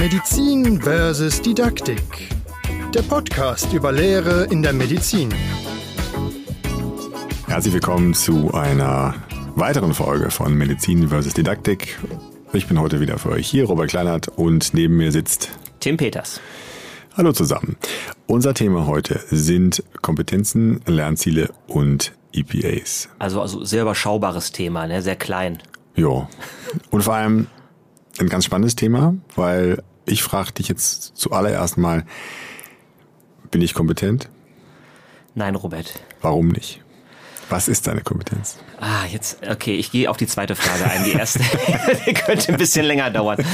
Medizin versus Didaktik. Der Podcast über Lehre in der Medizin. Herzlich willkommen zu einer weiteren Folge von Medizin versus Didaktik. Ich bin heute wieder für euch hier, Robert Kleinert, und neben mir sitzt Tim Peters. Hallo zusammen. Unser Thema heute sind Kompetenzen, Lernziele und EPAs. Also, also sehr überschaubares Thema, ne? sehr klein. Jo. Und vor allem ein ganz spannendes Thema, weil ich frage dich jetzt zuallererst mal, bin ich kompetent? Nein, Robert. Warum nicht? Was ist deine Kompetenz? Ah, jetzt, okay, ich gehe auf die zweite Frage ein. Die erste die könnte ein bisschen länger dauern.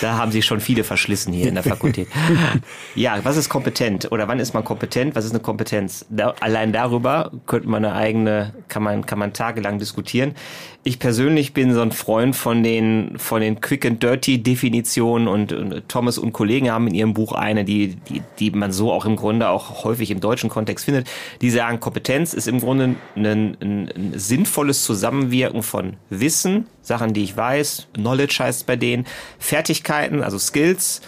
Da haben Sie schon viele verschlissen hier in der Fakultät. Ja, was ist kompetent? Oder wann ist man kompetent? Was ist eine Kompetenz? Da, allein darüber könnte man eine eigene, kann man, kann man tagelang diskutieren. Ich persönlich bin so ein Freund von den, von den Quick and Dirty Definitionen und, und Thomas und Kollegen haben in ihrem Buch eine, die, die, die man so auch im Grunde auch häufig im deutschen Kontext findet. Die sagen, Kompetenz ist im Grunde ein, ein, ein sinnvolles Zusammenwirken von Wissen, Sachen, die ich weiß, Knowledge heißt bei denen, Fertigkeiten, also Skills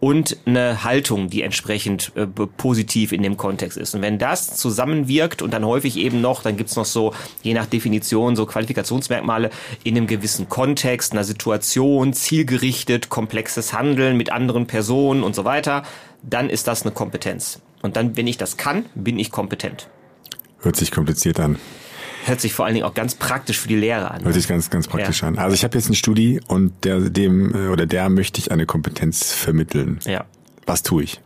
und eine Haltung, die entsprechend äh, positiv in dem Kontext ist. Und wenn das zusammenwirkt und dann häufig eben noch, dann gibt's noch so, je nach Definition, so Qualifikationsmerkmale in einem gewissen Kontext, einer Situation, zielgerichtet, komplexes Handeln mit anderen Personen und so weiter, dann ist das eine Kompetenz. Und dann, wenn ich das kann, bin ich kompetent. Hört sich kompliziert an hört sich vor allen Dingen auch ganz praktisch für die Lehrer an. Hört sich ganz, ganz praktisch ja. an. Also ich habe jetzt einen Studi und der, dem äh, oder der möchte ich eine Kompetenz vermitteln. Ja. Was tue ich?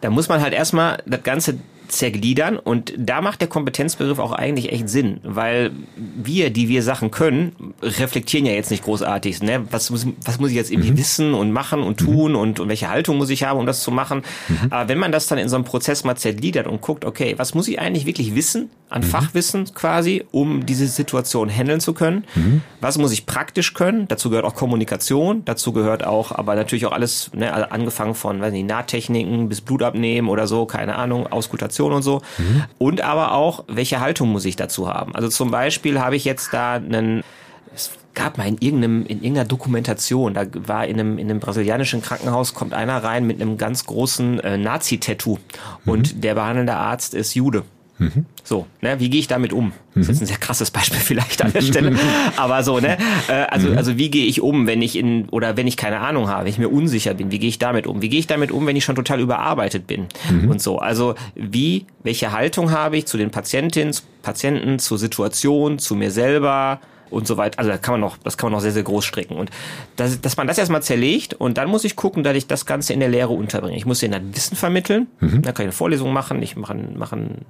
Da muss man halt erstmal das Ganze zergliedern und da macht der Kompetenzbegriff auch eigentlich echt Sinn, weil wir, die wir Sachen können, reflektieren ja jetzt nicht großartig. Ne? Was, muss, was muss ich jetzt irgendwie mhm. wissen und machen und tun mhm. und, und welche Haltung muss ich haben, um das zu machen? Mhm. Aber wenn man das dann in so einem Prozess mal zergliedert und guckt, okay, was muss ich eigentlich wirklich wissen, an mhm. Fachwissen quasi, um diese Situation handeln zu können? Mhm. Was muss ich praktisch können? Dazu gehört auch Kommunikation, dazu gehört auch, aber natürlich auch alles, ne, angefangen von, weiß nicht, Nahtechniken bis Blutabnehmen oder so, keine Ahnung, Auskultation Kommunikation und so. Mhm. Und aber auch, welche Haltung muss ich dazu haben? Also zum Beispiel habe ich jetzt da einen es gab mal in irgendeinem in irgendeiner Dokumentation, da war in einem in einem brasilianischen Krankenhaus kommt einer rein mit einem ganz großen äh, Nazi-Tattoo und mhm. der behandelnde Arzt ist Jude. Mhm. So, ne, wie gehe ich damit um? Das ist jetzt ein sehr krasses Beispiel vielleicht an der Stelle, aber so, ne, äh, also mhm. also wie gehe ich um, wenn ich in oder wenn ich keine Ahnung habe, wenn ich mir unsicher bin, wie gehe ich damit um? Wie gehe ich damit um, wenn ich schon total überarbeitet bin mhm. und so? Also wie, welche Haltung habe ich zu den Patientinnen, Patienten, zur Situation, zu mir selber? Und so weiter. Also da kann man noch, das kann man noch sehr, sehr groß stricken. Und das, dass man das erstmal zerlegt und dann muss ich gucken, dass ich das Ganze in der Lehre unterbringe. Ich muss denen das Wissen vermitteln, mhm. da kann ich eine Vorlesung machen, ich mache, mache einen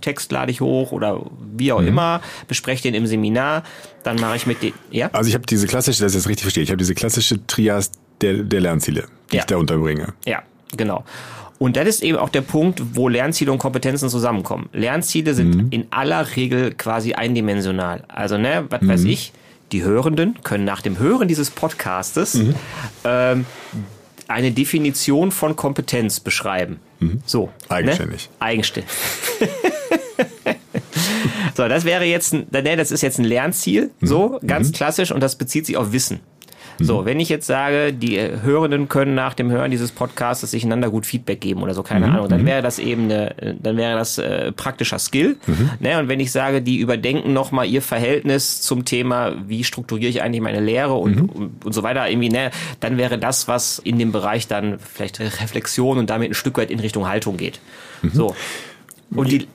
Text, lade ich hoch oder wie auch mhm. immer, bespreche den im Seminar, dann mache ich mit den, ja? Also ich habe diese klassische, das ist jetzt richtig verstehe, ich habe diese klassische Trias der, der Lernziele, die ja. ich da unterbringe. Ja, genau. Und das ist eben auch der Punkt, wo Lernziele und Kompetenzen zusammenkommen. Lernziele sind mhm. in aller Regel quasi eindimensional. Also, ne, was mhm. weiß ich, die Hörenden können nach dem Hören dieses Podcastes mhm. ähm, eine Definition von Kompetenz beschreiben. Mhm. So. Eigenständig. Ne? Eigenständig. so, das wäre jetzt, ein, ne, das ist jetzt ein Lernziel, mhm. so, ganz mhm. klassisch, und das bezieht sich auf Wissen. So, mhm. wenn ich jetzt sage, die Hörenden können nach dem Hören dieses Podcasts sich einander gut Feedback geben oder so, keine mhm. Ahnung, dann mhm. wäre das eben eine, dann wäre das äh, praktischer Skill. Mhm. Ne? Und wenn ich sage, die überdenken nochmal ihr Verhältnis zum Thema, wie strukturiere ich eigentlich meine Lehre und, und, und, so weiter, irgendwie, ne, dann wäre das, was in dem Bereich dann vielleicht Reflexion und damit ein Stück weit in Richtung Haltung geht. So. Und die,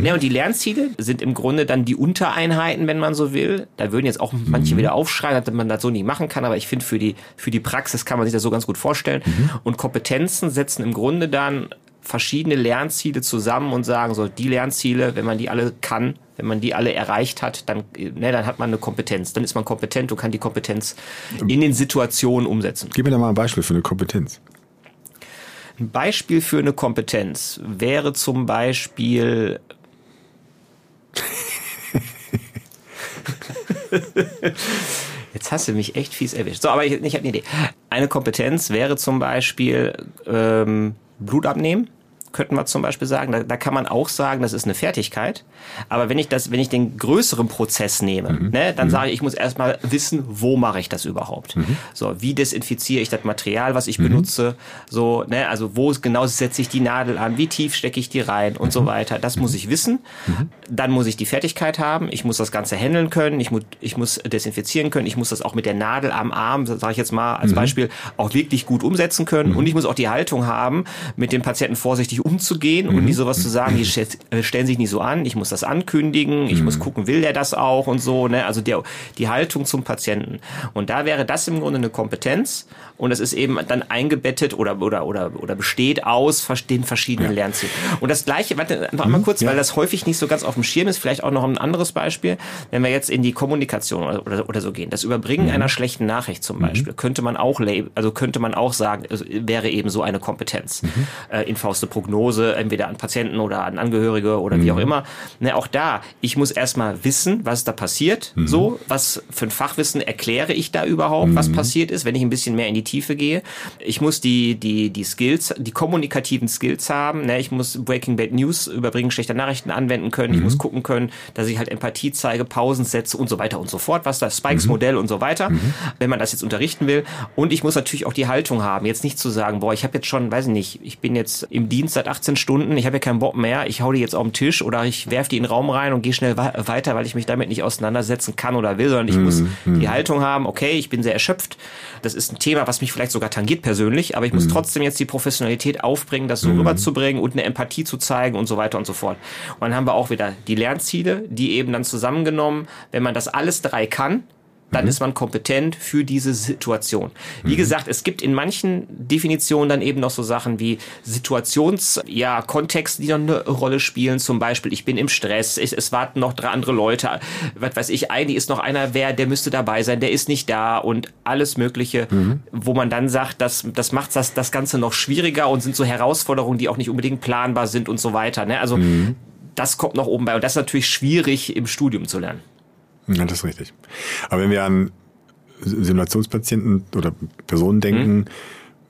Mhm. Ja, und die Lernziele sind im Grunde dann die Untereinheiten, wenn man so will. Da würden jetzt auch manche mhm. wieder aufschreien, dass man das so nicht machen kann, aber ich finde, für die, für die Praxis kann man sich das so ganz gut vorstellen. Mhm. Und Kompetenzen setzen im Grunde dann verschiedene Lernziele zusammen und sagen so, die Lernziele, wenn man die alle kann, wenn man die alle erreicht hat, dann, ne, dann hat man eine Kompetenz. Dann ist man kompetent und kann die Kompetenz in den Situationen umsetzen. Gib mir da mal ein Beispiel für eine Kompetenz. Ein Beispiel für eine Kompetenz wäre zum Beispiel Jetzt hast du mich echt fies erwischt. So, aber ich, ich habe eine Idee. Eine Kompetenz wäre zum Beispiel ähm, Blut abnehmen könnten wir zum Beispiel sagen. Da, da kann man auch sagen, das ist eine Fertigkeit. Aber wenn ich das, wenn ich den größeren Prozess nehme, mhm. ne, dann mhm. sage ich, ich muss erstmal wissen, wo mache ich das überhaupt? Mhm. So, wie desinfiziere ich das Material, was ich mhm. benutze? So, ne, also wo genau setze ich die Nadel an? Wie tief stecke ich die rein und so mhm. weiter? Das muss ich wissen. Mhm. Dann muss ich die Fertigkeit haben. Ich muss das Ganze handeln können. Ich muss, ich muss desinfizieren können. Ich muss das auch mit der Nadel am Arm, sage ich jetzt mal als Beispiel, auch wirklich gut umsetzen können. Und ich muss auch die Haltung haben, mit dem Patienten vorsichtig umzugehen und nicht sowas zu sagen, die äh, stellen sich nicht so an. Ich muss das ankündigen. Ich muss gucken, will der das auch und so. Ne? Also der, die Haltung zum Patienten. Und da wäre das im Grunde eine Kompetenz und es ist eben dann eingebettet oder oder oder oder besteht aus den verschiedenen ja. Lernzielen. Und das gleiche, warte, noch einmal mhm. kurz, ja. weil das häufig nicht so ganz auf dem Schirm ist, vielleicht auch noch ein anderes Beispiel, wenn wir jetzt in die Kommunikation oder, oder, oder so gehen. Das Überbringen mhm. einer schlechten Nachricht zum mhm. Beispiel, mhm. könnte man auch also könnte man auch sagen, also wäre eben so eine Kompetenz. Mhm. Äh, infauste Prognose, entweder an Patienten oder an Angehörige oder wie auch mhm. immer. Ne, auch da, ich muss erstmal wissen, was da passiert, so, was für ein Fachwissen erkläre ich da überhaupt, was passiert ist, wenn ich ein bisschen mehr in die Tiefe gehe. Ich muss die, die, die Skills, die kommunikativen Skills haben. Ne? Ich muss Breaking Bad News, Überbringen schlechter Nachrichten anwenden können. Mhm. Ich muss gucken können, dass ich halt Empathie zeige, Pausen setze und so weiter und so fort, was das Spikes mhm. Modell und so weiter, mhm. wenn man das jetzt unterrichten will. Und ich muss natürlich auch die Haltung haben, jetzt nicht zu sagen, boah, ich habe jetzt schon, weiß ich nicht, ich bin jetzt im Dienst seit 18 Stunden, ich habe ja keinen Bock mehr, ich hau die jetzt auf den Tisch oder ich werfe die in den Raum rein und gehe schnell weiter, weil ich mich damit nicht auseinandersetzen kann oder will, sondern ich muss mhm. die Haltung haben, okay, ich bin sehr erschöpft. Das ist ein Thema, was mich vielleicht sogar tangiert persönlich, aber ich muss mhm. trotzdem jetzt die Professionalität aufbringen, das so rüberzubringen und eine Empathie zu zeigen und so weiter und so fort. Und dann haben wir auch wieder die Lernziele, die eben dann zusammengenommen, wenn man das alles drei kann, dann mhm. ist man kompetent für diese Situation. Wie mhm. gesagt, es gibt in manchen Definitionen dann eben noch so Sachen wie Situations, ja, Kontexte, die noch eine Rolle spielen. Zum Beispiel, ich bin im Stress, es, es warten noch drei andere Leute, was weiß ich, eigentlich ist noch einer, wer, der müsste dabei sein, der ist nicht da und alles Mögliche, mhm. wo man dann sagt, das, das macht das, das Ganze noch schwieriger und sind so Herausforderungen, die auch nicht unbedingt planbar sind und so weiter. Ne? Also, mhm. das kommt noch oben bei und das ist natürlich schwierig im Studium zu lernen. Ja, das ist richtig. Aber wenn wir an Simulationspatienten oder Personen denken, mhm.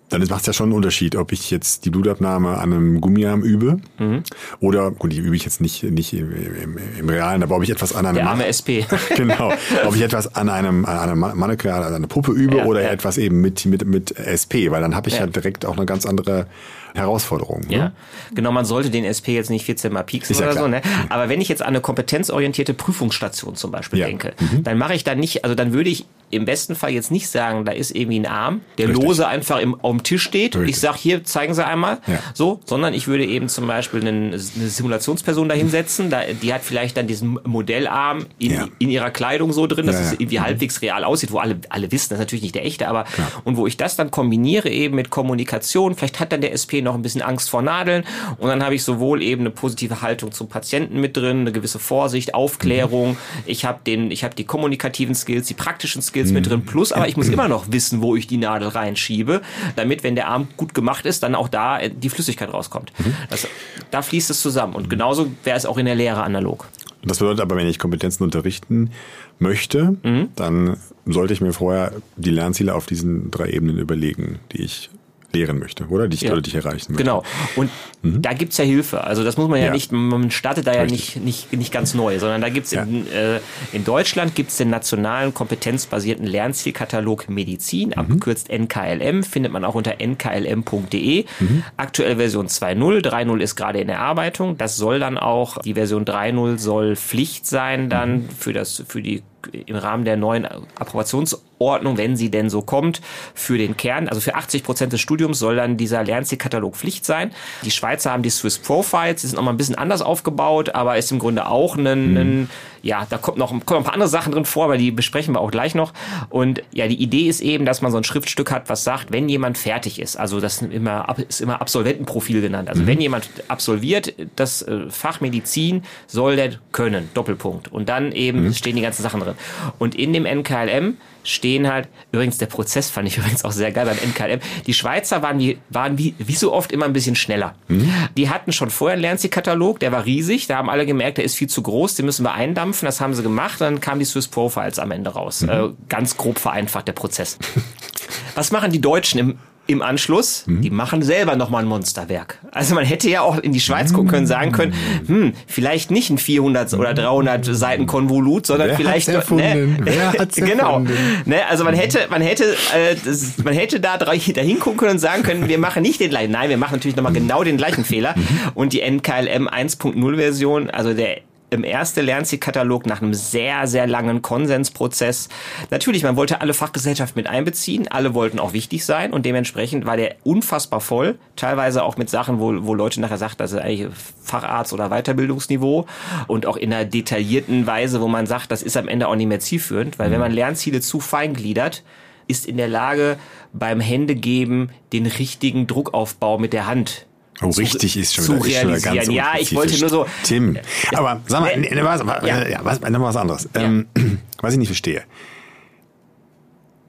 Dann macht es ja schon einen Unterschied, ob ich jetzt die Blutabnahme an einem Gummiarm übe mhm. oder, gut, die übe ich jetzt nicht, nicht im, im, im Realen, aber ob ich etwas an einem... Der arme SP. genau. Ob ich etwas an einem, an einem Mannequin, an einer Puppe übe ja, oder ja. etwas eben mit, mit, mit SP, weil dann habe ich ja. ja direkt auch eine ganz andere Herausforderung. Ne? Ja, genau, man sollte den SP jetzt nicht 14 mal pieksen oder klar. so, ne? Aber wenn ich jetzt an eine kompetenzorientierte Prüfungsstation zum Beispiel denke, mhm. dann mache ich da nicht, also dann würde ich im besten Fall jetzt nicht sagen, da ist irgendwie ein Arm, der Richtig. lose einfach im, auf dem Tisch steht. Richtig. Ich sage, hier, zeigen Sie einmal. Ja. So, sondern ich würde eben zum Beispiel eine, eine Simulationsperson dahinsetzen. Da, die hat vielleicht dann diesen Modellarm in, ja. in ihrer Kleidung so drin, dass ja, es irgendwie mhm. halbwegs real aussieht, wo alle, alle wissen, das ist natürlich nicht der echte, aber Klar. und wo ich das dann kombiniere eben mit Kommunikation. Vielleicht hat dann der SP noch ein bisschen Angst vor Nadeln und dann habe ich sowohl eben eine positive Haltung zum Patienten mit drin, eine gewisse Vorsicht, Aufklärung. Mhm. Ich habe den, ich habe die kommunikativen Skills, die praktischen Skills mhm. mit drin. Plus, aber ich muss immer noch wissen, wo ich die Nadel reinschiebe, damit, wenn der Arm gut gemacht ist, dann auch da äh, die Flüssigkeit rauskommt. Mhm. Das, da fließt es zusammen und genauso wäre es auch in der Lehre analog. Das bedeutet aber, wenn ich Kompetenzen unterrichten möchte, mhm. dann sollte ich mir vorher die Lernziele auf diesen drei Ebenen überlegen, die ich lehren möchte, oder? Die ich, ja. oder die ich erreichen möchte. Genau. Und mhm. da gibt's ja Hilfe. Also das muss man ja, ja. nicht, man startet da Richtig. ja nicht, nicht, nicht ganz neu, sondern da gibt's ja. in, äh, in Deutschland gibt's den nationalen kompetenzbasierten Lernzielkatalog Medizin, mhm. abgekürzt NKLM, findet man auch unter nklm.de. Mhm. Aktuell Version 2.0, 3.0 ist gerade in Erarbeitung. Das soll dann auch, die Version 3.0 soll Pflicht sein dann mhm. für das, für die im Rahmen der neuen Approbationsordnung, wenn sie denn so kommt, für den Kern, also für 80 Prozent des Studiums soll dann dieser Lernzielkatalog Pflicht sein. Die Schweizer haben die Swiss Profiles, die sind nochmal ein bisschen anders aufgebaut, aber ist im Grunde auch ein, mhm. ein ja, da kommt noch, kommen noch ein paar andere Sachen drin vor, aber die besprechen wir auch gleich noch. Und ja, die Idee ist eben, dass man so ein Schriftstück hat, was sagt, wenn jemand fertig ist, also das ist immer, ist immer Absolventenprofil genannt. Also mhm. wenn jemand absolviert, das äh, Fach Medizin soll der können, Doppelpunkt. Und dann eben mhm. stehen die ganzen Sachen drin. Und in dem NKLM stehen halt, übrigens der Prozess fand ich übrigens auch sehr geil beim NKLM, die Schweizer waren wie, waren wie, wie so oft immer ein bisschen schneller. Mhm. Die hatten schon vorher einen Lernzielkatalog, der war riesig, da haben alle gemerkt, der ist viel zu groß, den müssen wir eindampfen, das haben sie gemacht, dann kamen die Swiss Profiles am Ende raus. Mhm. Äh, ganz grob vereinfacht der Prozess. Was machen die Deutschen im im Anschluss, mhm. die machen selber nochmal ein Monsterwerk. Also man hätte ja auch in die Schweiz gucken können, sagen können, hm, vielleicht nicht ein 400 oder 300 Seiten Konvolut, sondern Wer vielleicht hat's erfunden? Ne, Wer hat's genau. Ne, also man hätte, man hätte, äh, das, man hätte da dahin gucken können und sagen können, wir machen nicht den gleichen. Nein, wir machen natürlich nochmal genau den gleichen Fehler. Und die NKLM 1.0 Version, also der im ersten Lernzielkatalog nach einem sehr, sehr langen Konsensprozess. Natürlich, man wollte alle Fachgesellschaften mit einbeziehen, alle wollten auch wichtig sein und dementsprechend war der unfassbar voll, teilweise auch mit Sachen, wo, wo Leute nachher sagt, das ist eigentlich Facharzt oder Weiterbildungsniveau und auch in einer detaillierten Weise, wo man sagt, das ist am Ende auch nicht mehr zielführend, weil wenn man Lernziele zu fein gliedert, ist in der Lage, beim Händegeben den richtigen Druckaufbau mit der Hand Oh, zu, richtig ist schon zu wieder, ist schon wieder realisieren. ganz ja, ich wollte nur so. Tim, aber sag mal, Äh, ne, was, ja. ja. Ja, was, noch was anderes. Ähm, was ich nicht verstehe.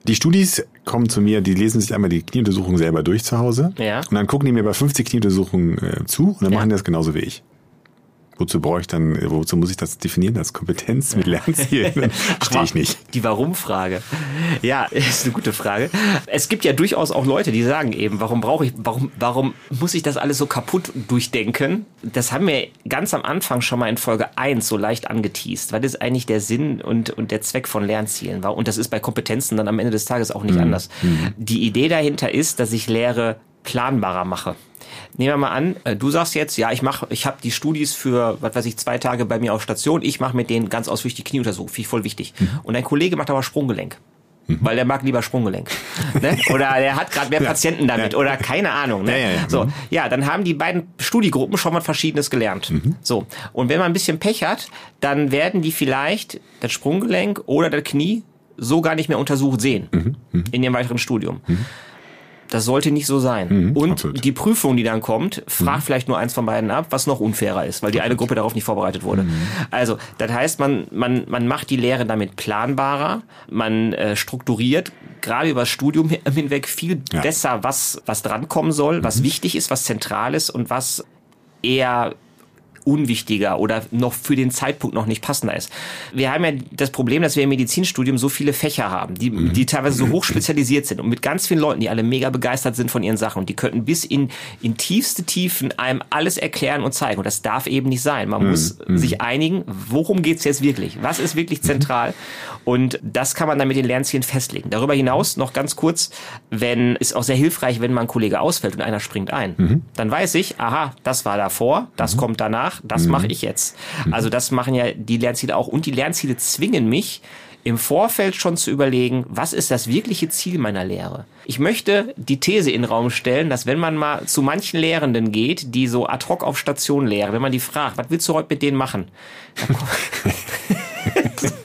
Die Studis kommen zu mir, die lesen sich einmal die Knieuntersuchung selber durch zu Hause. Ja. Und dann gucken die mir bei 50 Knieuntersuchungen äh, zu und dann Ja. machen die das genauso wie ich. Wozu brauche ich dann, wozu muss ich das definieren als Kompetenz mit Lernzielen? Verstehe ich nicht. Die Warum-Frage. Ja, ist eine gute Frage. Es gibt ja durchaus auch Leute, die sagen eben, warum brauche ich, warum, warum muss ich das alles so kaputt durchdenken? Das haben wir ganz am Anfang schon mal in Folge 1 so leicht angeteased. Was ist eigentlich der Sinn und, und der Zweck von Lernzielen? war? Und das ist bei Kompetenzen dann am Ende des Tages auch nicht anders. Die Idee dahinter ist, dass ich Lehre planbarer mache. Nehmen wir mal an, äh, du sagst jetzt, ja, ich mache, ich habe die Studis für, was weiß ich, zwei Tage bei mir auf Station. Ich mache mit denen ganz ausführlich die Knieuntersuchung, finde ich voll wichtig. Mhm. Und dein Kollege macht aber Sprunggelenk. Weil der mag lieber Sprunggelenk. ne? Oder der hat gerade mehr Patienten damit. Oder keine Ahnung. Ne? Ja, ja, ja. So, Mhm. ja, dann haben die beiden Studiegruppen schon mal Verschiedenes gelernt. So. Und wenn man ein bisschen Pech hat, dann werden die vielleicht das Sprunggelenk oder das Knie so gar nicht mehr untersucht sehen. In ihrem weiteren Studium. Das sollte nicht so sein. und absolut. die Prüfung, die dann kommt, fragt vielleicht nur eins von beiden ab, was noch unfairer ist, weil die eine Gruppe darauf nicht vorbereitet wurde. Also, das heißt, man, man, man macht die Lehre damit planbarer, man äh, strukturiert gerade über das Studium hin- hinweg viel Ja. besser, was, was drankommen soll, was wichtig ist, was zentral ist und was eher unwichtiger oder noch für den Zeitpunkt noch nicht passender ist. Wir haben ja das Problem, dass wir im Medizinstudium so viele Fächer haben, die, die teilweise so hoch spezialisiert sind und mit ganz vielen Leuten, die alle mega begeistert sind von ihren Sachen und die könnten bis in, in tiefste Tiefen einem alles erklären und zeigen. Und das darf eben nicht sein. Man muss sich einigen, worum geht's jetzt wirklich? Was ist wirklich zentral? Und das kann man dann mit den Lernzielen festlegen. Darüber hinaus noch ganz kurz, wenn, ist auch sehr hilfreich, wenn mal ein Kollege ausfällt und einer springt ein. Dann weiß ich, aha, das war davor, das kommt danach, das mache ich jetzt. Also das machen ja die Lernziele auch. Und die Lernziele zwingen mich, im Vorfeld schon zu überlegen, was ist das wirkliche Ziel meiner Lehre? Ich möchte die These in den Raum stellen, dass wenn man mal zu manchen Lehrenden geht, die so ad hoc auf Station lehren, wenn man die fragt, was willst du heute mit denen machen?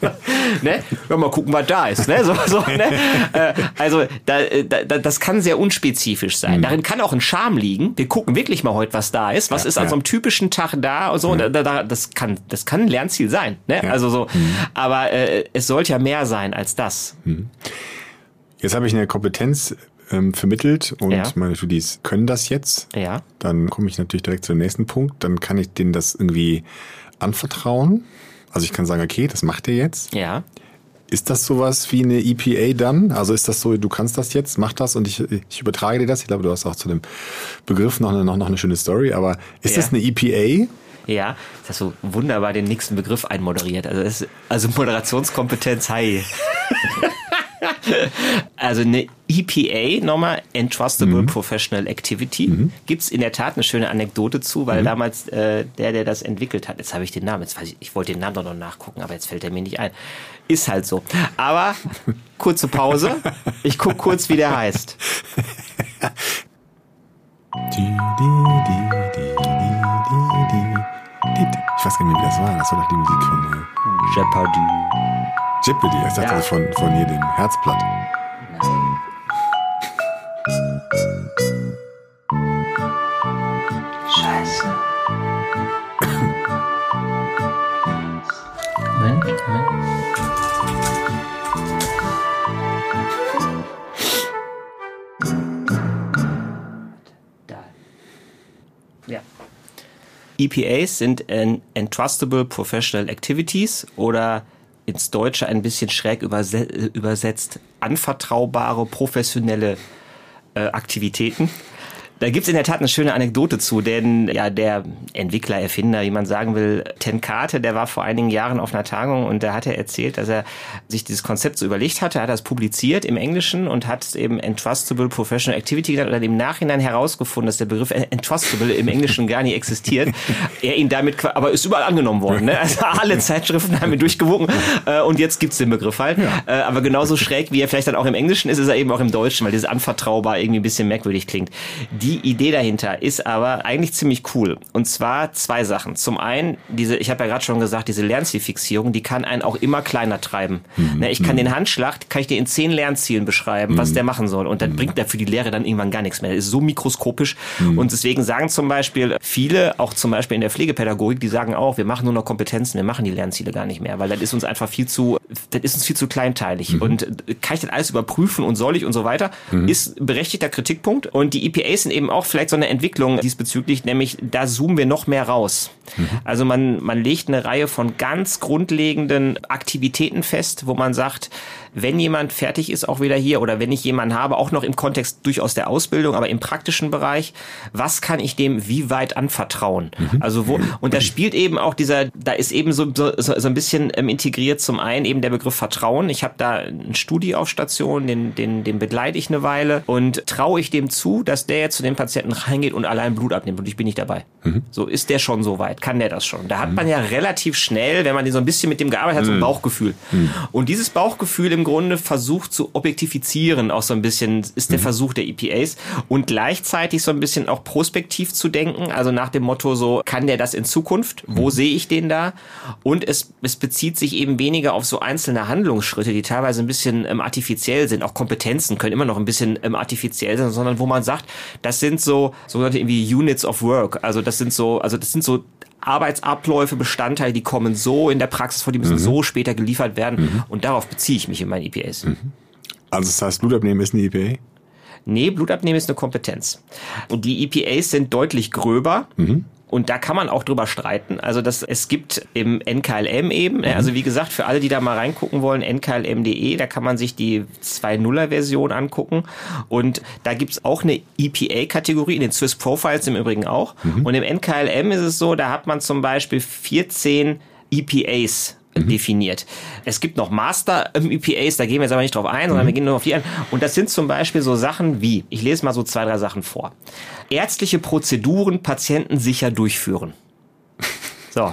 Ne? Ja, mal gucken, was da ist. Ne? So, so, ne? Äh, also da, äh, da, da- das kann sehr unspezifisch sein. Darin kann auch ein Charme liegen. Wir gucken wirklich mal heute, was da ist. Was ist an ja. so einem typischen Tag da und so. Und da, da, das kann das kann ein Lernziel sein. Ne? Ja. Also so. Aber äh, es sollte ja mehr sein als das. Jetzt habe ich eine Kompetenz ähm, vermittelt und Ja. meine Studis können das jetzt. Ja. Dann komme ich natürlich direkt zu dem nächsten Punkt. Dann kann ich denen das irgendwie anvertrauen. Also ich kann sagen, okay, das macht ihr jetzt. Ja. Ist das sowas wie eine EPA dann? Also ist das so, du kannst das jetzt, mach das und ich, ich übertrage dir das. Ich glaube, du hast auch zu dem Begriff noch eine, noch, noch eine schöne Story, aber ist Ja. das eine EPA? Ja, das hast du wunderbar den nächsten Begriff einmoderiert. Also, ist, also Moderationskompetenz, hi. also eine EPA, nochmal, Entrustable Professional Activity, gibt's in der Tat eine schöne Anekdote zu, weil damals äh, der, der das entwickelt hat, jetzt habe ich den Namen, jetzt weiß ich, ich wollte den Namen doch noch nachgucken, aber jetzt fällt er mir nicht ein. Ist halt so. Aber kurze Pause, ich guck kurz, wie der heißt. Ich weiß gar nicht mehr, wie das war. Das war doch die Musik von äh, Jeopardy. Jeopardy. Ich dachte Ja. von, von hier dem Herzblatt. Scheiße. Moment, Moment. Da. Ja. EPAs sind en- Entrustable Professional Activities oder ins Deutsche ein bisschen schräg überse übersetzt anvertraubare professionelle äh, Aktivitäten. Da gibt's in der Tat eine schöne Anekdote zu, denn ja, der Entwickler, Erfinder, wie man sagen will, Tenkate, der war vor einigen Jahren auf einer Tagung und da hat er erzählt, dass er sich dieses Konzept so überlegt hatte, hat das publiziert im Englischen und hat es eben Entrustable Professional Activity genannt hat im Nachhinein herausgefunden, dass der Begriff Entrustable im Englischen gar nicht existiert. er ihn damit, aber ist überall angenommen worden. Ne? Also alle Zeitschriften haben ihn durchgewunken äh, und jetzt gibt's den Begriff halt. Ja. Äh, aber genauso schräg, wie er vielleicht dann auch im Englischen ist, ist er eben auch im Deutschen, weil dieses anvertraubar irgendwie ein bisschen merkwürdig klingt. Die Idee dahinter ist aber eigentlich ziemlich cool. Und zwar zwei Sachen. Zum einen, diese, ich habe ja gerade schon gesagt, diese Lernzielfixierung, die kann einen auch immer kleiner treiben. Mhm. Ne, ich kann mhm. den Handschlag, kann ich dir in zehn Lernzielen beschreiben, mhm. was der machen soll. Und dann mhm. bringt der für die Lehre dann irgendwann gar nichts mehr. Das ist so mikroskopisch. Mhm. Und deswegen sagen zum Beispiel viele, auch zum Beispiel in der Pflegepädagogik, die sagen auch, wir machen nur noch Kompetenzen, wir machen die Lernziele gar nicht mehr, weil das ist uns einfach viel zu, das ist uns viel zu kleinteilig. Mhm. Und kann ich das alles überprüfen und soll ich und so weiter, ist berechtigter Kritikpunkt. Und die EPAs sind eben auch vielleicht so eine Entwicklung diesbezüglich, nämlich da zoomen wir noch mehr raus. Mhm. Also man, man legt eine Reihe von ganz grundlegenden Aktivitäten fest, wo man sagt, wenn jemand fertig ist, auch wieder hier, oder wenn ich jemanden habe, auch noch im Kontext durchaus der Ausbildung, aber im praktischen Bereich, was kann ich dem wie weit anvertrauen? Mhm. Also wo, und da spielt eben auch dieser, da ist eben so, so, so ein bisschen ähm, integriert zum einen eben der Begriff Vertrauen. Ich habe da einen Studi auf Station, den, den, den begleite ich eine Weile und traue ich dem zu, dass der jetzt zu dem Patienten reingeht und allein Blut abnimmt und ich bin nicht dabei. Mhm. So ist der schon so weit, kann der das schon. Da hat mhm. man ja relativ schnell, wenn man den so ein bisschen mit dem gearbeitet hat, so ein mhm. Bauchgefühl. Mhm. Und dieses Bauchgefühl im Grunde versucht zu objektifizieren, auch so ein bisschen ist der mhm. Versuch der EPAs und gleichzeitig so ein bisschen auch prospektiv zu denken, also nach dem Motto so, kann der das in Zukunft? Wo sehe ich den da? Und es, es bezieht sich eben weniger auf so einzelne Handlungsschritte, die teilweise ein bisschen ähm, artifiziell sind. Auch Kompetenzen können immer noch ein bisschen ähm, artifiziell sein, sondern wo man sagt, das sind so sogenannte irgendwie Units of Work. Also das sind so, also das sind so Arbeitsabläufe, Bestandteile, die kommen so in der Praxis vor, die müssen mhm. so später geliefert werden. Mhm. Und darauf beziehe ich mich in meinen EPAs. Mhm. Also das heißt, Blutabnehmen ist eine EPA? Nee, Blutabnehmen ist eine Kompetenz. Und die EPAs sind deutlich gröber. Mhm. Und da kann man auch drüber streiten. Also das, es gibt im NKLM eben, mhm. also wie gesagt, für alle, die da mal reingucken wollen, nklm.de, da kann man sich die 2.0er Version angucken. Und da gibt's auch eine EPA-Kategorie, in den Swiss Profiles im Übrigen auch. Mhm. Und im NKLM ist es so, da hat man zum Beispiel 14 EPAs mhm. definiert. Es gibt noch Master EPAs, da gehen wir jetzt aber nicht drauf ein, sondern mhm. wir gehen nur auf die ein. Und das sind zum Beispiel so Sachen wie, ich lese mal so zwei, drei Sachen vor. Ärztliche Prozeduren Patienten sicher durchführen. So,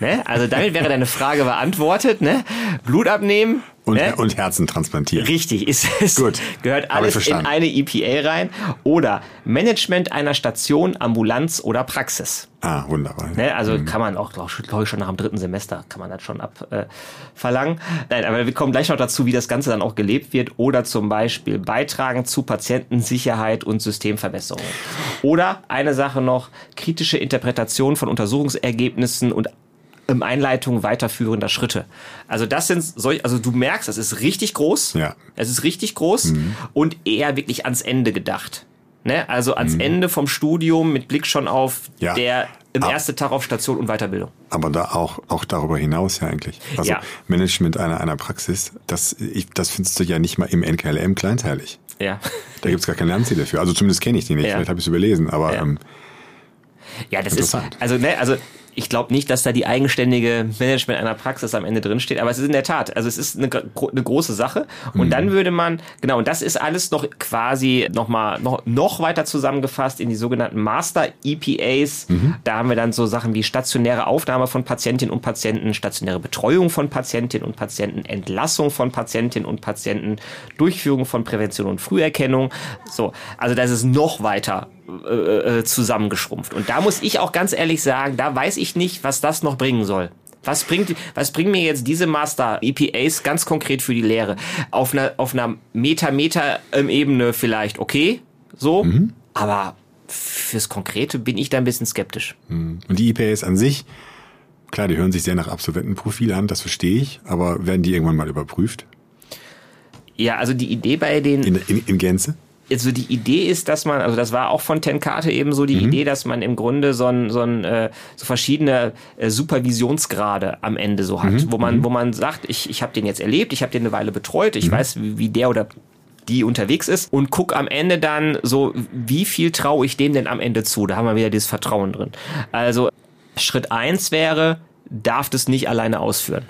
ne? Also damit wäre deine Frage beantwortet. Ne? Blut abnehmen, und, ne? und Herzen transplantieren. Richtig, ist es. Gut. Gehört alles in eine EPA rein. Oder Management einer Station, Ambulanz oder Praxis. Ah, wunderbar. Ne? Also mhm. kann man auch, glaube ich, schon nach dem dritten Semester kann man das schon abverlangen. Äh, Nein, aber wir kommen gleich noch dazu, wie das Ganze dann auch gelebt wird. Oder zum Beispiel beitragen zu Patientensicherheit und Systemverbesserung. Oder eine Sache noch, kritische Interpretation von Untersuchungsergebnissen und ähm, Einleitung weiterführender Schritte. Also das sind solch, also du merkst, es ist richtig groß. Ja. Es ist richtig groß mhm. und eher wirklich ans Ende gedacht. Ne? Also ans mhm. Ende vom Studium mit Blick schon auf ja. der im ersten Tag auf Station und Weiterbildung. Aber da auch, auch darüber hinaus ja eigentlich. Also ja. Management einer, einer Praxis, das, ich, das findest du ja nicht mal im NKLM kleinteilig. Ja. Da gibt's gar keine Lernziele für. Also zumindest kenne ich die nicht, ja. vielleicht habe ich es überlesen, aber ja. ähm, ja, das ist also ne, also ich glaube nicht, dass da die eigenständige Management einer Praxis am Ende drin steht, aber es ist in der Tat, also es ist eine, eine große Sache und mhm. dann würde man, genau, und das ist alles noch quasi nochmal noch, noch weiter zusammengefasst in die sogenannten Master EPAs. Mhm. Da haben wir dann so Sachen wie stationäre Aufnahme von Patientinnen und Patienten, stationäre Betreuung von Patientinnen und Patienten, Entlassung von Patientinnen und Patienten, Durchführung von Prävention und Früherkennung. So, also das ist noch weiter äh, äh, zusammengeschrumpft. Und da muss ich auch ganz ehrlich sagen, da weiß ich nicht, was das noch bringen soll. Was bringt, was bringen mir jetzt diese Master EPAs ganz konkret für die Lehre? Auf einer, auf einer Meta-Meta-Ebene vielleicht okay, so, mhm. aber fürs Konkrete bin ich da ein bisschen skeptisch. Mhm. Und die EPAs an sich, klar, die hören sich sehr nach Absolventenprofil an, das verstehe ich, aber werden die irgendwann mal überprüft? Ja, also die Idee bei den. In, in, in Gänze? Also die Idee ist, dass man, also das war auch von Tenkate eben so die mhm. Idee, dass man im Grunde so, ein, so, ein, äh, so verschiedene äh, Supervisionsgrade am Ende so hat, mhm. wo man, mhm. wo man sagt, ich, ich habe den jetzt erlebt, ich habe den eine Weile betreut, ich mhm. weiß, wie, wie der oder die unterwegs ist und guck am Ende dann so, wie viel traue ich dem denn am Ende zu? Da haben wir wieder dieses Vertrauen drin. Also Schritt eins wäre, darf das nicht alleine ausführen.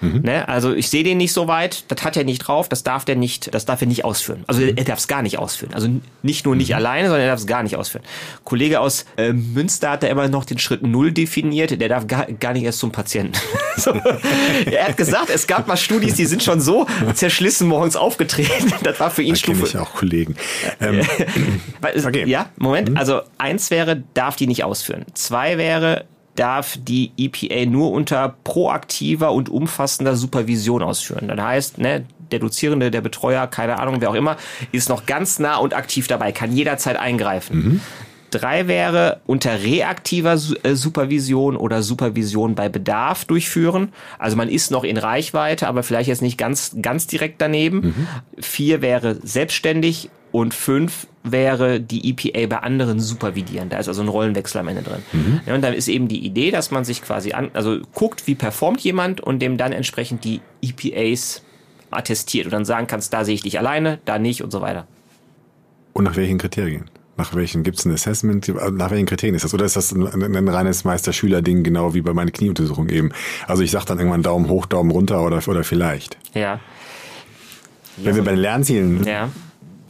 Mhm. Ne? Also ich sehe den nicht so weit, das hat er nicht drauf, das darf der nicht, das darf er nicht ausführen. Also mhm. er darf es gar nicht ausführen. Also nicht nur nicht mhm. alleine, sondern er darf es gar nicht ausführen. Kollege aus äh, Münster hat da immer noch den Schritt Null definiert, der darf gar, gar nicht erst zum Patienten. so. Er hat gesagt, es gab mal Studis, die sind schon so zerschlissen morgens aufgetreten. Das war für ihn da Stufe. Ich auch Kollegen. Ähm. okay. Ja, Moment. Mhm. Also eins wäre, darf die nicht ausführen. Zwei wäre, darf die EPA nur unter proaktiver und umfassender Supervision ausführen. Das heißt, ne, der Dozierende, der Betreuer, keine Ahnung, wer auch immer, ist noch ganz nah und aktiv dabei, kann jederzeit eingreifen. Mhm. Drei wäre unter reaktiver äh, Supervision oder Supervision bei Bedarf durchführen. Also man ist noch in Reichweite, aber vielleicht jetzt nicht ganz, ganz direkt daneben. Mhm. Vier wäre selbstständig und fünf wäre die EPA bei anderen supervidieren. Da ist also ein Rollenwechsel am Ende drin. Mhm. Ja, und dann ist eben die Idee, dass man sich quasi an, also guckt, wie performt jemand und dem dann entsprechend die EPAs attestiert und dann sagen kannst, da sehe ich dich alleine, da nicht und so weiter. Und nach welchen Kriterien? Nach welchen gibt es ein Assessment? Nach welchen Kriterien ist das? Oder ist das ein, ein reines Meister-Schüler-Ding, genau wie bei meiner Knieuntersuchung eben? Also ich sage dann irgendwann Daumen hoch, Daumen runter oder, oder vielleicht. Ja. Wenn ja, wir bei den Lernzielen ja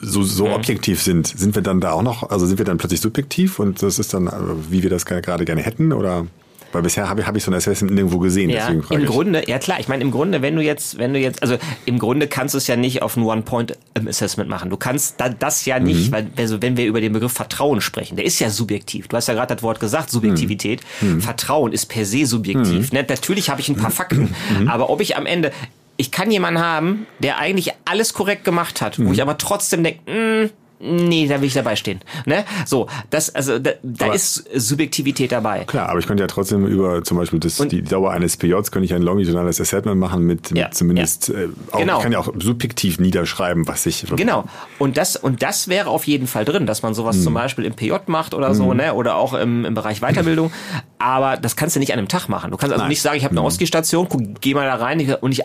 so, so objektiv sind, sind wir dann da auch noch, also sind wir dann plötzlich subjektiv und das ist dann, äh, wie wir das gerade gerne hätten oder? Weil bisher habe ich, hab ich so ein Assessment nirgendwo gesehen. Ja, im ich. Grunde, ja klar, ich meine im Grunde, wenn du jetzt, wenn du jetzt, also im Grunde kannst du es ja nicht auf ein One-Point-Assessment machen. Du kannst da, das ja nicht, mhm. weil also wenn wir über den Begriff Vertrauen sprechen, der ist ja subjektiv. Du hast ja gerade das Wort gesagt, Subjektivität. Mhm. mhm. Vertrauen ist per se subjektiv. Mhm. Ne? Natürlich habe ich ein paar Fakten, mhm. aber ob ich am Ende, ich kann jemanden haben, der eigentlich alles korrekt gemacht hat, mhm. wo ich aber trotzdem denke, hm, Nee, da will ich dabei stehen. Ne? So, das, also da, da ist Subjektivität dabei. Klar, aber ich könnte ja trotzdem über zum Beispiel das, die Dauer eines PJs könnte ich ein longitudinales Assessment machen mit, mit ja, zumindest ja. Äh, auch, genau. ich kann ja auch subjektiv niederschreiben, was ich. Genau. Und das und das wäre auf jeden Fall drin, dass man sowas hm. zum Beispiel im PJ macht oder so, hm. ne? Oder auch im, im Bereich Weiterbildung. Aber das kannst du nicht an einem Tag machen. Du kannst also Nein. nicht sagen, ich habe eine hm. Oststation, geh mal da rein und ich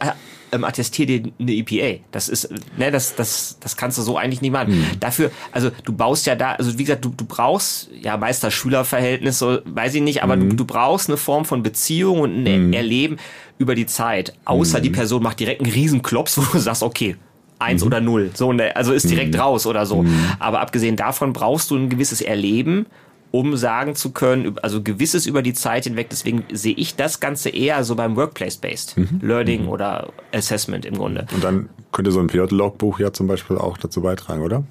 ähm, attestiere dir eine EPA. Das ist, ne, das, das, das kannst du so eigentlich nicht machen. Mhm. Dafür, also du baust ja da, also wie gesagt, du, du brauchst ja Meister-Schüler-Verhältnis, so, weiß ich nicht, aber mhm. du, du brauchst eine Form von Beziehung und ein mhm. Erleben über die Zeit. Außer die mhm. Person macht direkt einen Riesenklops, wo du sagst, okay, eins mhm. oder null. So, ne, also ist direkt raus oder so. Aber abgesehen davon brauchst du ein gewisses Erleben um sagen zu können, also gewisses über die Zeit hinweg. Deswegen sehe ich das Ganze eher so beim Workplace-Based mhm. Learning mhm. oder Assessment im Grunde. Und dann könnte so ein PJ-Logbuch ja zum Beispiel auch dazu beitragen, oder?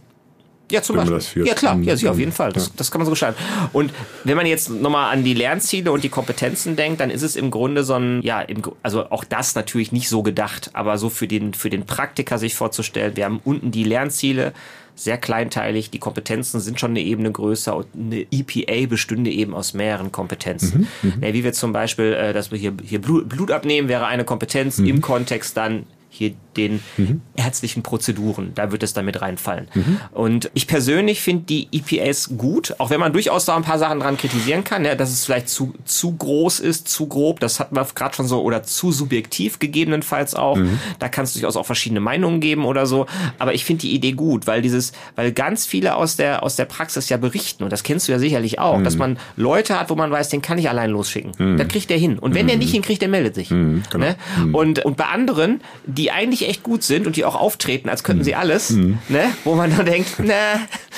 Ja, zum Beispiel. Ja, klar, ja, sicher, auf jeden Fall. Das, ja. das kann man so gestalten. Und wenn man jetzt nochmal an die Lernziele und die Kompetenzen denkt, dann ist es im Grunde so ein, ja, im, also auch das natürlich nicht so gedacht, aber so für den, für den Praktiker sich vorzustellen, wir haben unten die Lernziele, sehr kleinteilig, die Kompetenzen sind schon eine Ebene größer und eine EPA bestünde eben aus mehreren Kompetenzen. Mhm, mhm. wie wir zum Beispiel, äh, dass wir hier, hier Blut, Blut abnehmen, wäre eine Kompetenz, mhm. im Kontext dann hier den mhm. ärztlichen Prozeduren. Da wird es damit reinfallen. Mhm. Und ich persönlich finde die EPAs gut, auch wenn man durchaus da ein paar Sachen dran kritisieren kann, ja, dass es vielleicht zu, zu groß ist, zu grob, das hat man gerade schon so, oder zu subjektiv gegebenenfalls auch. Mhm. Da kann es durchaus auch verschiedene Meinungen geben oder so. Aber ich finde die Idee gut, weil dieses, weil ganz viele aus der, aus der Praxis ja berichten, und das kennst du ja sicherlich auch, dass mhm. man Leute hat, wo man weiß, den kann ich allein losschicken. Mhm. Da kriegt der hin. Und wenn der mhm. nicht hinkriegt, der meldet sich. Genau. Ne? Und, und bei anderen, die eigentlich echt gut sind und die auch auftreten, als könnten sie alles, mhm. ne? wo man dann denkt, na,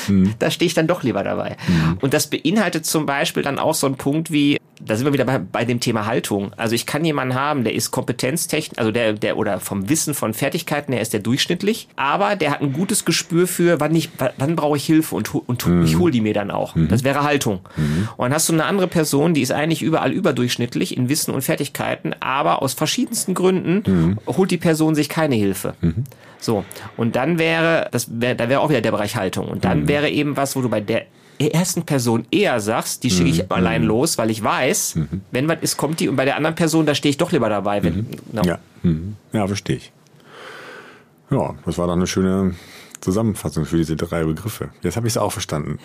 mhm. da stehe ich dann doch lieber dabei. Mhm. Und das beinhaltet zum Beispiel dann auch so einen Punkt wie, da sind wir wieder bei, bei dem Thema Haltung. Also ich kann jemanden haben, der ist kompetenztechnisch, also der, der oder vom Wissen von Fertigkeiten her ist der durchschnittlich, aber der hat ein gutes Gespür für, wann ich, wann brauche ich Hilfe und, und mhm. ich hole die mir dann auch. Mhm. Das wäre Haltung. Mhm. Und dann hast du eine andere Person, die ist eigentlich überall überdurchschnittlich in Wissen und Fertigkeiten, aber aus verschiedensten Gründen mhm. holt die Person sich keine Hilfe. Mhm. So. Und dann wäre, das wäre, da wäre auch wieder der Bereich Haltung. Und dann mhm. wäre eben was, wo du bei der ersten Person eher sagst, die schicke ich mhm. allein los, weil ich weiß, mhm. wenn was ist, kommt die. Und bei der anderen Person, da stehe ich doch lieber dabei. Wenn, no. Ja, ja verstehe ich. Ja, das war doch eine schöne Zusammenfassung für diese drei Begriffe. Jetzt habe ich es auch verstanden.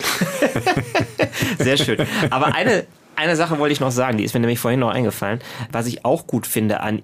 Sehr schön. Aber eine, eine Sache wollte ich noch sagen, die ist mir nämlich vorhin noch eingefallen. Was ich auch gut finde an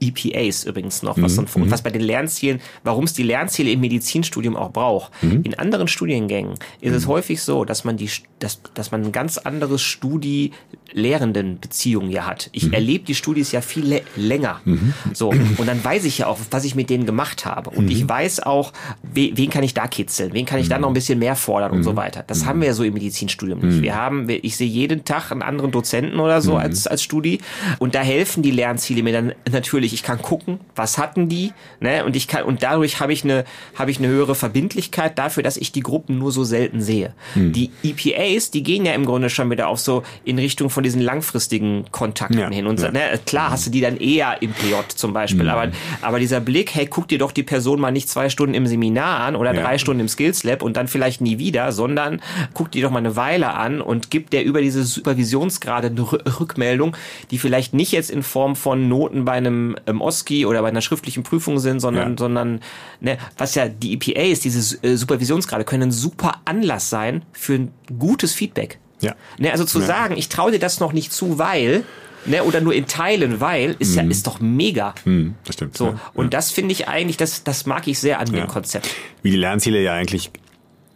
EPAs übrigens noch, was, mhm. und was bei den Lernzielen, warum es die Lernziele im Medizinstudium auch braucht. Mhm. In anderen Studiengängen ist es mhm. häufig so, dass man die, dass, dass man ein ganz anderes Studi-Lehrenden-Beziehung ja hat. Ich mhm. erlebe die Studis ja viel länger. Mhm. So. Und dann weiß ich ja auch, was ich mit denen gemacht habe. Und ich weiß auch, we wen kann ich da kitzeln? Wen kann ich da noch ein bisschen mehr fordern und so weiter? Das haben wir ja so im Medizinstudium nicht. Wir haben, ich sehe jeden Tag einen anderen Dozenten oder so als, als Studi. Und da helfen die Lernziele mir dann natürlich natürlich, ich kann gucken, was hatten die, ne? Und ich kann und dadurch habe ich eine habe ich eine höhere Verbindlichkeit dafür, dass ich die Gruppen nur so selten sehe. Hm. Die EPAs, die gehen ja im Grunde schon wieder auch so in Richtung von diesen langfristigen Kontakten ja, hin und ja. ne, klar hast du die dann eher im PJ zum Beispiel, hm. aber aber dieser Blick, hey, guck dir doch die Person mal nicht zwei Stunden im Seminar an oder ja. drei Stunden im Skills Lab und dann vielleicht nie wieder, sondern guck dir doch mal eine Weile an und gib der über diese Supervisionsgrade eine Rückmeldung, die vielleicht nicht jetzt in Form von Noten bei einem ähm, OSCI oder bei einer schriftlichen Prüfung sind, sondern, ja. sondern ne, was ja die EPAs, diese äh, Supervisionsgrade, können ein super Anlass sein für ein gutes Feedback. Ja. Ne, also zu ja. sagen, ich traue dir das noch nicht zu, weil ne, oder nur in Teilen, weil ist mhm. ja ist doch mega. Mhm, das stimmt. So ja, und ja. das finde ich eigentlich, das das mag ich sehr an ja. dem Konzept. Wie die Lernziele ja eigentlich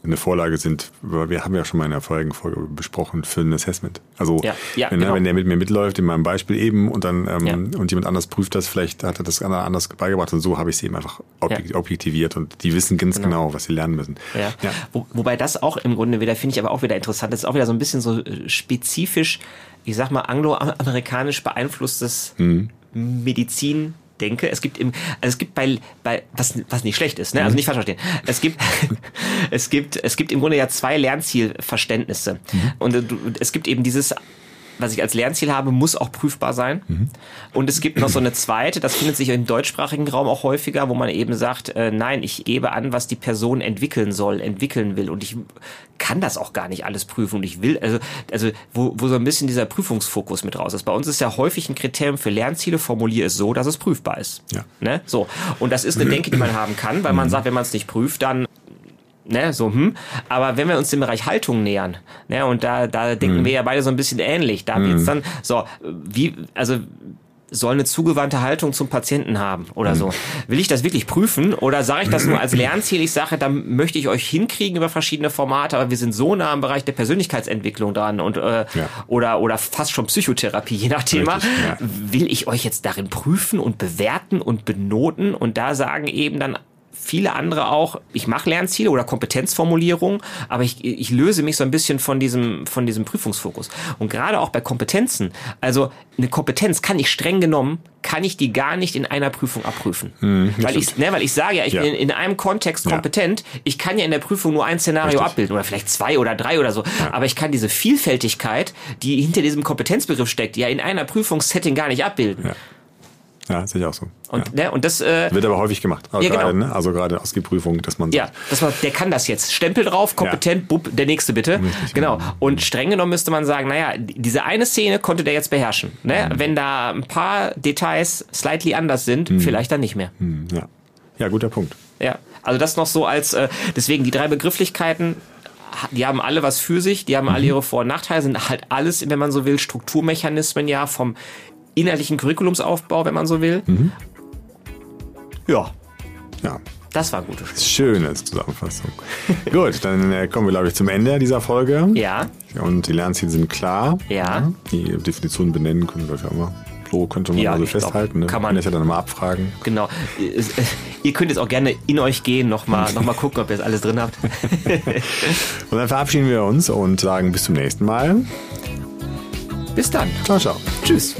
eine Vorlage sind, wir haben ja schon mal in der vorigen Folge besprochen, für ein Assessment. Also ja, ja, wenn, genau. wenn der mit mir mitläuft, in meinem Beispiel eben, und dann ähm, ja. und jemand anders prüft das, vielleicht hat er das anders beigebracht und so habe ich sie eben einfach objektiviert und die wissen ganz genau, genau was sie lernen müssen. Ja. Wo, wobei das auch im Grunde wieder, finde ich aber auch wieder interessant, das ist auch wieder so ein bisschen so äh, spezifisch, ich sag mal, angloamerikanisch beeinflusstes mhm. Medizin denke. Es gibt im, also es gibt bei, bei was, was nicht schlecht ist, ne? Also nicht falsch verstehen. Es gibt, es gibt, es gibt im Grunde ja zwei Lernzielverständnisse. Mhm. Und es gibt eben dieses was ich als Lernziel habe, muss auch prüfbar sein. Mhm. Und es gibt noch so eine zweite, das findet sich im deutschsprachigen Raum auch häufiger, wo man eben sagt, äh, nein, ich gebe an, was die Person entwickeln soll, entwickeln will. Und ich kann das auch gar nicht alles prüfen. Und ich will, also, also wo, wo so ein bisschen dieser Prüfungsfokus mit raus ist. Bei uns ist ja häufig ein Kriterium für Lernziele, formuliere es so, dass es prüfbar ist. Ja. Ne? So. Und das ist eine Denke, die man haben kann, weil man sagt, wenn man es nicht prüft, dann ne, so, hm. Aber wenn wir uns dem Bereich Haltung nähern, ne, und da, da denken hm. wir ja beide so ein bisschen ähnlich, da hm. wird's dann, so, wie, also, soll eine zugewandte Haltung zum Patienten haben oder so. Hm. Will ich das wirklich prüfen oder sage ich das nur als Lernziel? Ich sage, dann möchte ich euch hinkriegen über verschiedene Formate, aber wir sind so nah im Bereich der Persönlichkeitsentwicklung dran und äh, ja. oder oder fast schon Psychotherapie, je nach Thema. Richtig, ja. Will ich euch jetzt darin prüfen und bewerten und benoten und da sagen eben dann viele andere auch, ich mache Lernziele oder Kompetenzformulierung, aber ich, ich löse mich so ein bisschen von diesem, von diesem Prüfungsfokus. Und gerade auch bei Kompetenzen, also eine Kompetenz kann ich streng genommen, kann ich die gar nicht in einer Prüfung abprüfen. Hm, weil, ich, ne, weil ich sage ja, ich ja. bin in, in, einem Kontext kompetent, ja. ich kann ja in der Prüfung nur ein Szenario Richtig. abbilden oder vielleicht zwei oder drei oder so, ja. aber ich kann diese Vielfältigkeit, die hinter diesem Kompetenzbegriff steckt, ja in einer Prüfungssetting gar nicht abbilden. Ja. Sehe ich auch so. Und, ja. ne, und das äh, wird aber häufig gemacht. Also ja, gerade, genau. ne? Also gerade aus Prüfung, dass man ja, dass man, der kann das jetzt. Stempel drauf, kompetent, ja. bub, der nächste bitte. Richtig, genau. Und streng genommen müsste man sagen, naja, diese eine Szene konnte der jetzt beherrschen. Ne? Mhm. Wenn da ein paar Details slightly anders sind, mhm. vielleicht dann nicht mehr. Mhm. Ja. ja, guter Punkt. Ja, also das noch so als äh, deswegen die drei Begrifflichkeiten die haben alle was für sich, die haben alle mhm. ihre Vor- und Nachteile, sind halt alles, wenn man so will, Strukturmechanismen ja vom inhaltlichen Curriculumsaufbau, wenn man so will. Mhm. Ja. Ja. Das war gut. Schöne Zusammenfassung. gut, dann äh, kommen wir, glaube ich, zum Ende dieser Folge. Ja. Und die Lernziele sind klar. Ja. Die Definitionen benennen können wir ja immer. So könnte man ja, also festhalten. Glaub, ne? Kann man das ja dann mal abfragen. Genau. Ihr könnt jetzt auch gerne in euch gehen, nochmal noch mal gucken, ob ihr das alles drin habt. und dann verabschieden wir uns und sagen bis zum nächsten Mal. Bis dann. Ciao, ciao. Tschüss.